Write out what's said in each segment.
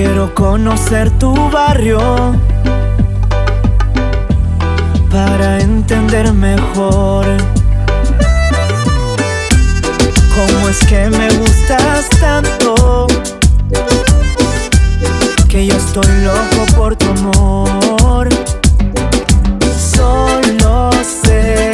Quiero conocer tu barrio. Para entender mejor. Cómo es que me gustas tanto. Que yo estoy loco por tu amor. Solo sé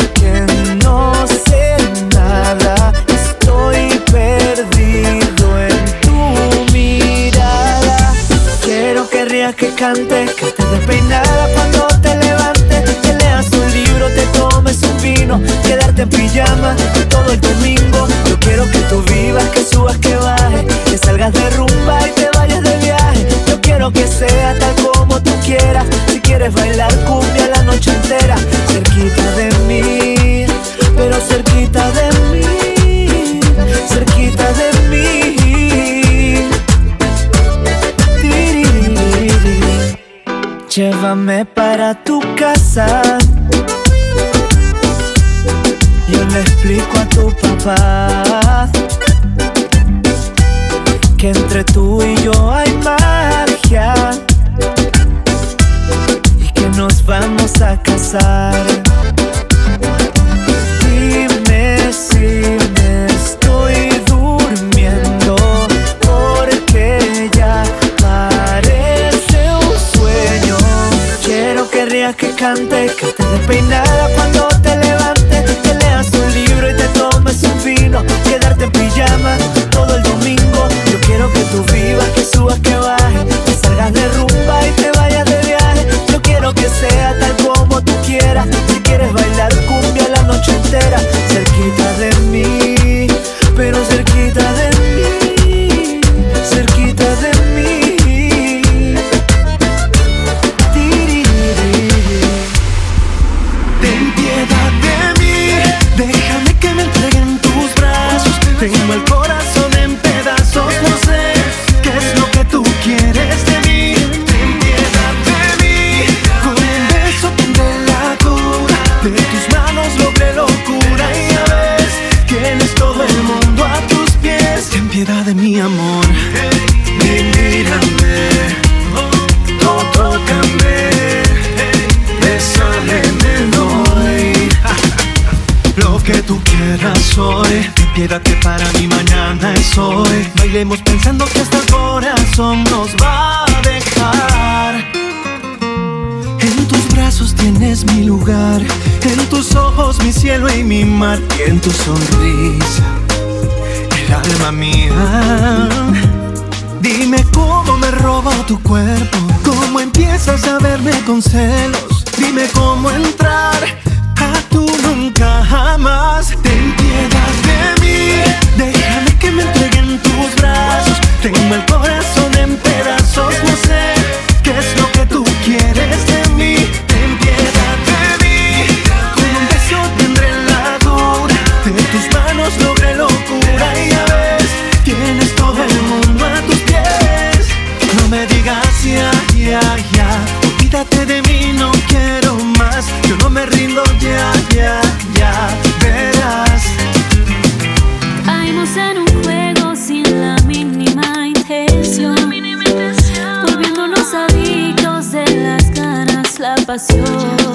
Que rías, que estés despeinada cuando te levantes, que leas un libro, te tomes un vino, quedarte en pijama todo el domingo. Yo quiero que tú vivas, que subas, que bajes, que salgas de rumba y te vayas de viaje. Yo quiero que sea tal como tú quieras. Si quieres bailar cumbia la noche entera, cerquita de mí, Para tu casa. Yo le explico a tu papá que entre tú y pensando que hasta el corazón nos va a dejar En tus brazos tienes mi lugar En tus ojos mi cielo y mi mar Y en tu sonrisa El alma mía Dime cómo me roba tu cuerpo, cómo empiezas a verme con celos. Dime cómo entrar tu nunca jamás. Ten piedad de mí, déjame que me entregue en tus brazos. Tengo el corazón en pedazos, no sé qué es lo que tú quieres pasión.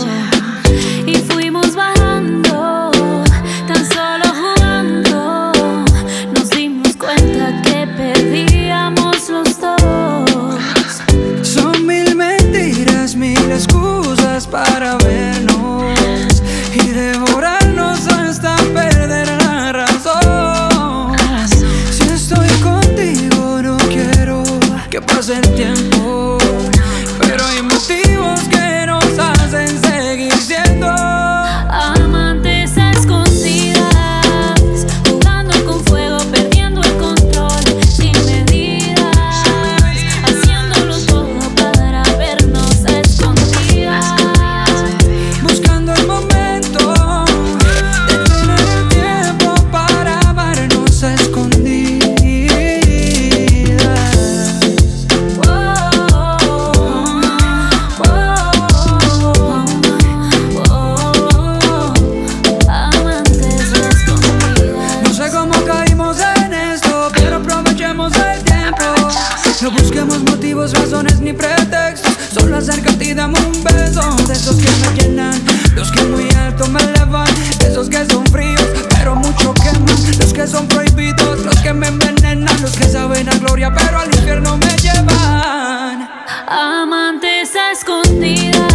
motivos, razones ni pretextos. Solo acércate y dame un beso. De esos que me llenan, los que muy alto me elevan. De esos que son fríos, pero mucho queman. Los que son prohibidos, los que me envenenan. Los que saben a gloria, pero al infierno me llevan. Amantes a escondidas.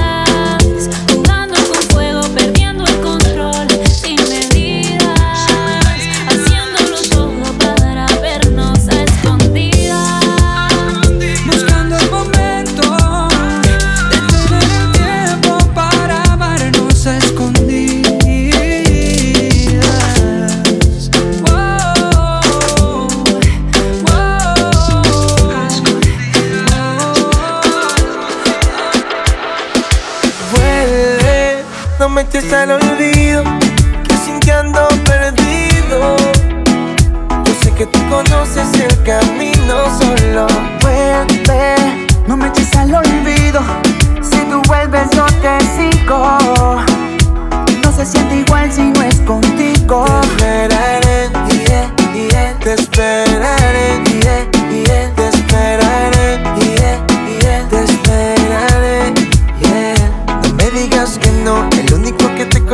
No me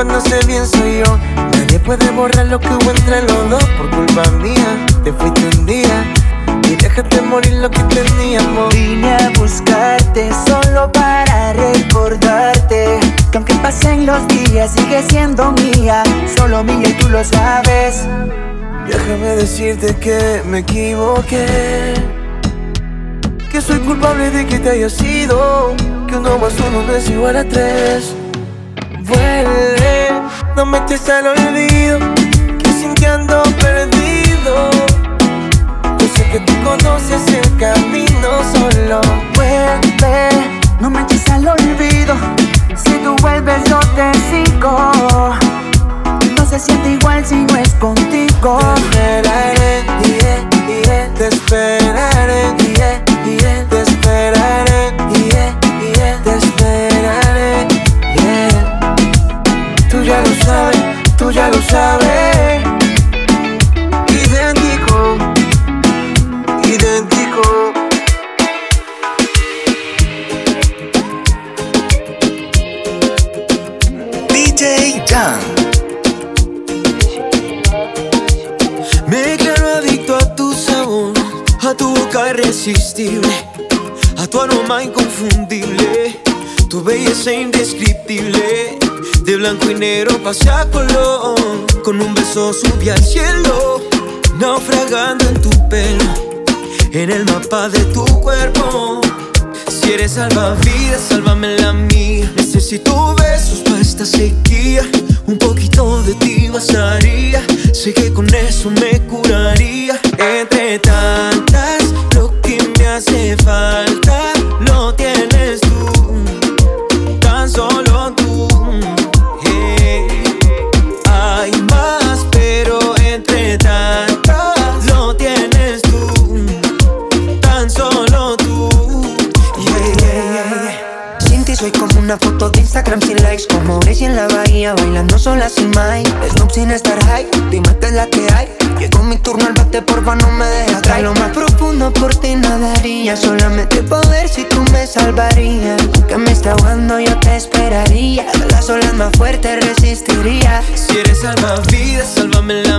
conoce bien soy yo. Nadie puede borrar lo que hubo entre los dos por culpa mía. Te fuiste un día y déjate morir lo que teníamos. Vine a buscarte solo para recordarte que aunque pasen los días sigue siendo mía, solo mía y tú lo sabes. Déjame decirte que me equivoqué. Que soy culpable de que te haya sido. Que uno más uno no es igual a tres. Vuelve, no me eches al olvido. Que sin que ando perdido. Yo sé que tú conoces el camino solo. Vuelve, no me eches al olvido. Si tú vuelves, yo te sigo. No se siente igual si no es contigo. Te esperaré, yeah, yeah, te esperaré, lo sabes. Idéntico, idéntico. DJ Jan. Me declaro adicto a tu sabor, a tu boca irresistible, a tu aroma inconfundible, tu belleza indescriptible. De blanco y negro pasé a color, con un beso subí al cielo, naufragando en tu pelo, en el mapa de tu cuerpo. Si eres salvavidas, sálvame la mía. Necesito besos para esta sequía. Un poquito de ti bastaría. Sé que con eso me curaría. Entre tantas, lo que me hace falta lo Instagram sin likes Como Gracie en la bahía bailando sola sin Mike Snoop sin estar high, dime es la que hay. Llegó mi turno al bate, porfa no me dejes atrás. Lo más profundo por ti nadaría Solamente poder si tú me salvarías. Que me está ahogando yo te esperaría. Las olas más fuertes resistiría. Si eres salvavidas, sálvame la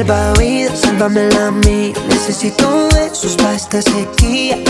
salvavidas, sálvame a mí. Necesito besos para esta sequía.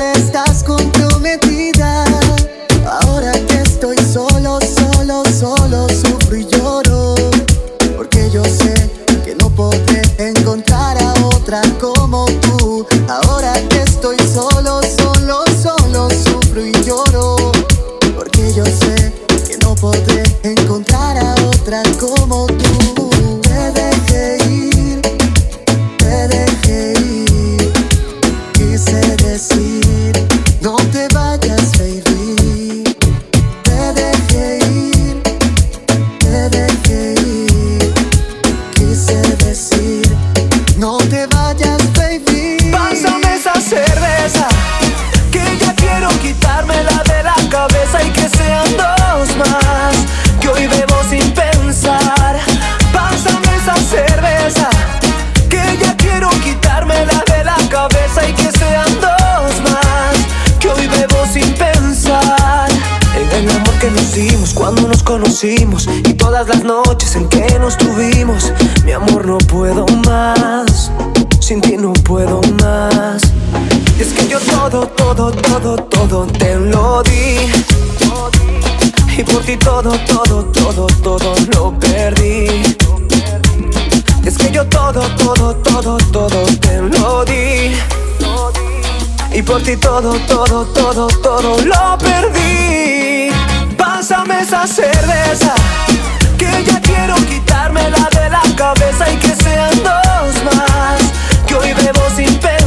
todas las noches en que nos tuvimos. Mi amor, no puedo más. Sin ti no puedo más. Y es que yo todo, todo, todo, todo te lo di. Y por ti todo, todo, todo, todo lo perdí. Y es que yo todo, todo, todo, todo te lo di. Y por ti todo, todo, todo, todo lo perdí. Pásame esa cerveza, que ya quiero quitármela de la cabeza y que sean dos más, que hoy bebo sin pensar.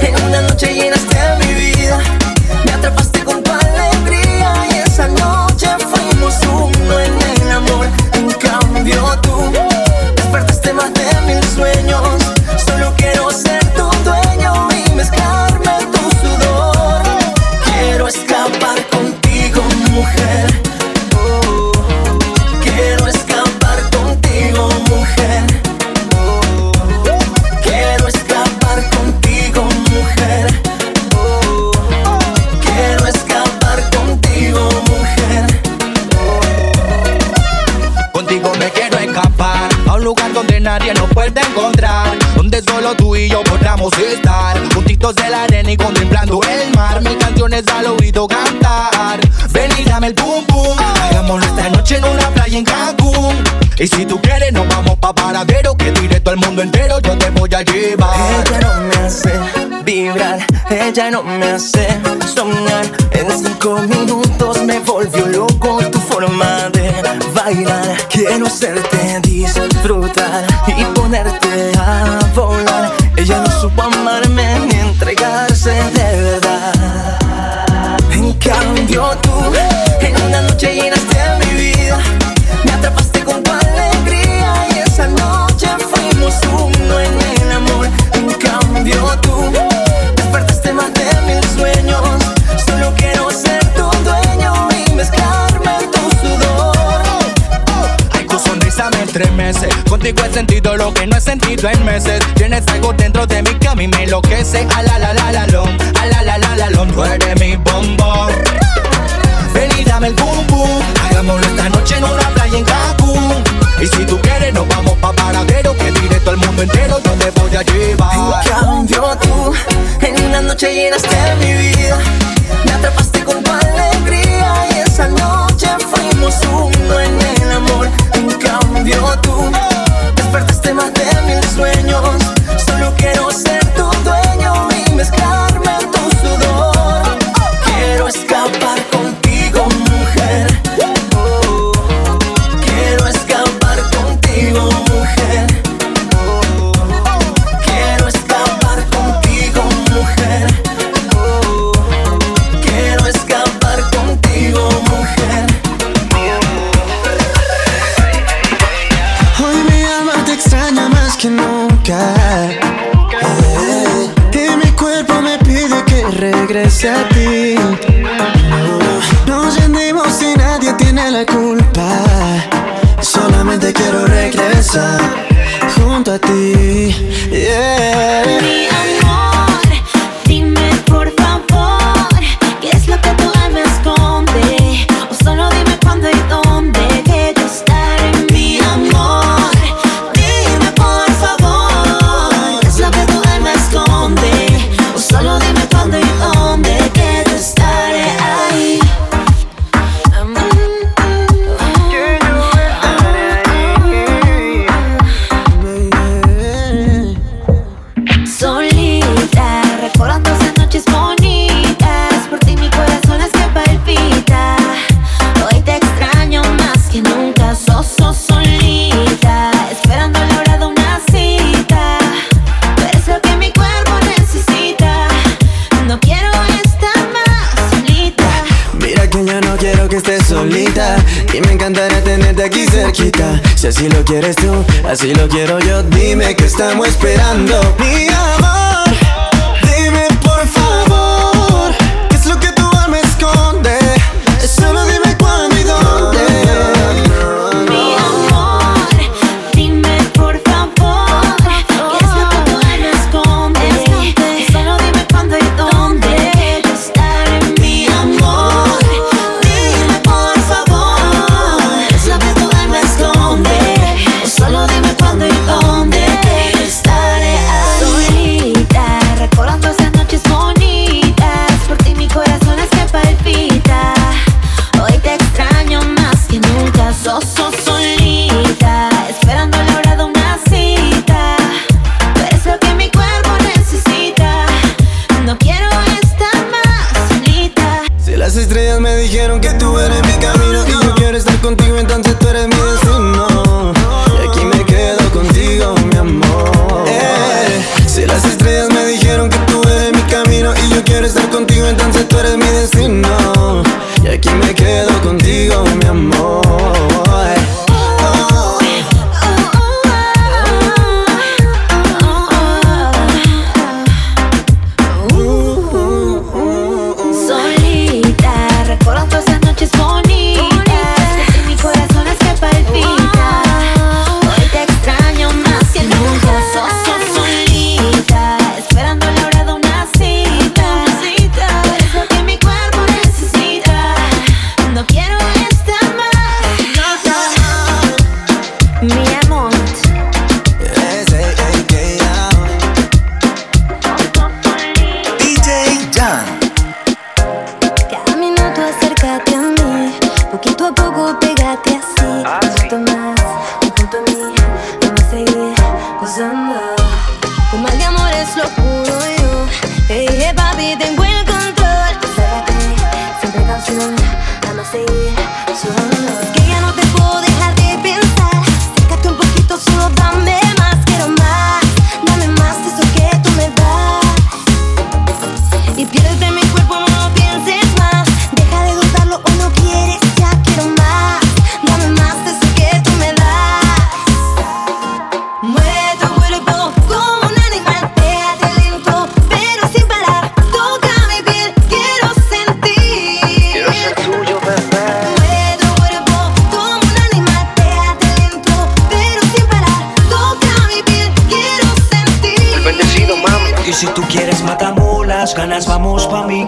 En una noche llenaste ya no me hace sonar En cinco minutos me volvió loco tu forma de bailar. Quiero hacerte disfrutar y ponerte a volar. Ella no supo amarme ni entregarse de verdad. En cambio tú, en una noche llenaste mi vida. Me atrapaste con tu alegría y esa noche fuimos uno en tres meses. Contigo he sentido lo que no he sentido en meses. Tienes algo dentro de mí que a mí me enloquece. A la la la mi bombón. Ven dame el boom boom, hagámoslo esta noche en una playa en Cancún. Y si tú quieres nos vamos pa' paradero Que directo al mundo entero yo te voy a llevar Cambio tú, en una noche llenaste mi vida Me atrapaste por tu alegría y esa noche fuimos uno en el amor. En cambio, tú despertaste más de mil sueños. Solo quiero ser tu dueño y mezclarme en tu sudor. Quiero escapar. a ti. Nos rendimos y nadie tiene la culpa. Solamente quiero regresar junto a ti. Si así lo quieres tú, así lo quiero yo. Dime que estamos esperando, mi amor.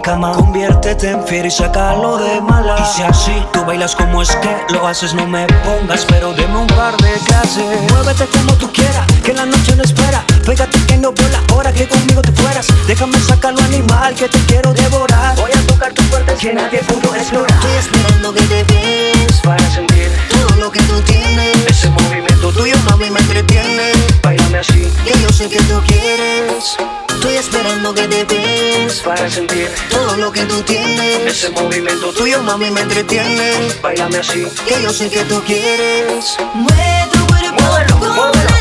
cama. Conviértete en fiera y sácalo de mala. Y si así tú bailas como es que lo haces No me pongas, pero deme un par de clases Muévete como tú quieras, que la noche no espera. Pégate que no por ahora que conmigo te fueras. Déjame sacar lo animal que te quiero devorar. Voy a tocar tu puerta que nadie pudo explorar. Estoy esperando que te ves Para sentir todo lo que tú tienes. Ese movimiento tuyo mami me entretiene. Bailame así Que yo sé que tú quieres. Estoy esperando que te ves para sentir todo lo que tú tienes. Ese movimiento tuyo, mami, me entretiene. Bailame así, que yo sé que tú quieres. Mueve tu cuerpo, muévelo, muévelo.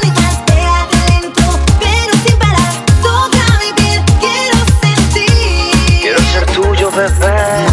Bebé.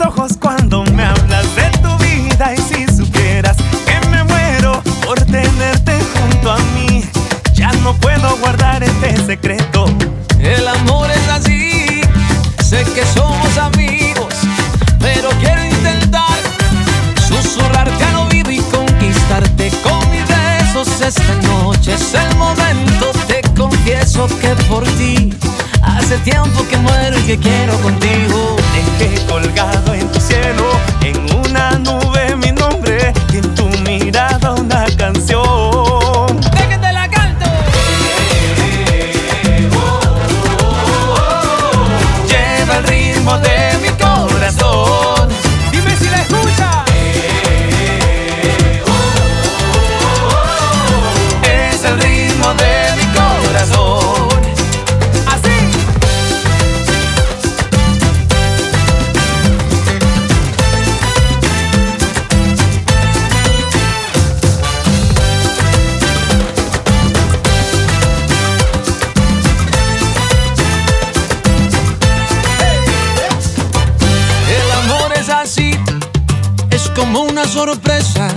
Ojos cuando me hablas de tu vida y si supieras que me muero por tenerte junto a mí. Ya no puedo guardar este secreto. El amor es así, sé que somos amigos, pero quiero intentar susurrarte al oído y conquistarte con mis besos. Esta noche es el momento, te confieso que por ti hace tiempo que muero y que quiero contigo. Dejé colgado en tu cielo, una sorpresa.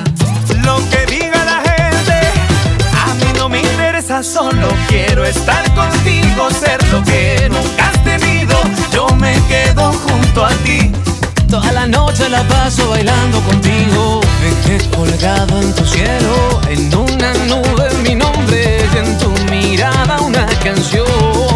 Lo que diga la gente, a mí no me interesa, solo quiero estar contigo, ser lo que nunca has tenido. Yo me quedo junto a ti. Toda la noche la paso bailando contigo. Me quedé colgado en tu cielo, en una nube mi nombre y en tu mirada una canción.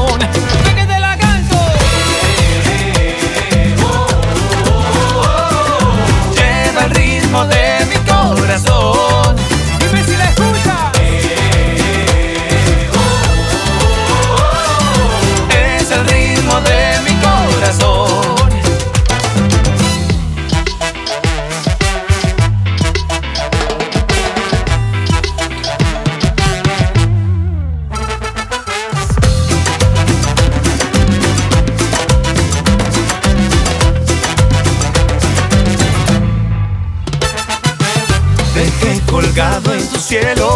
Cielo,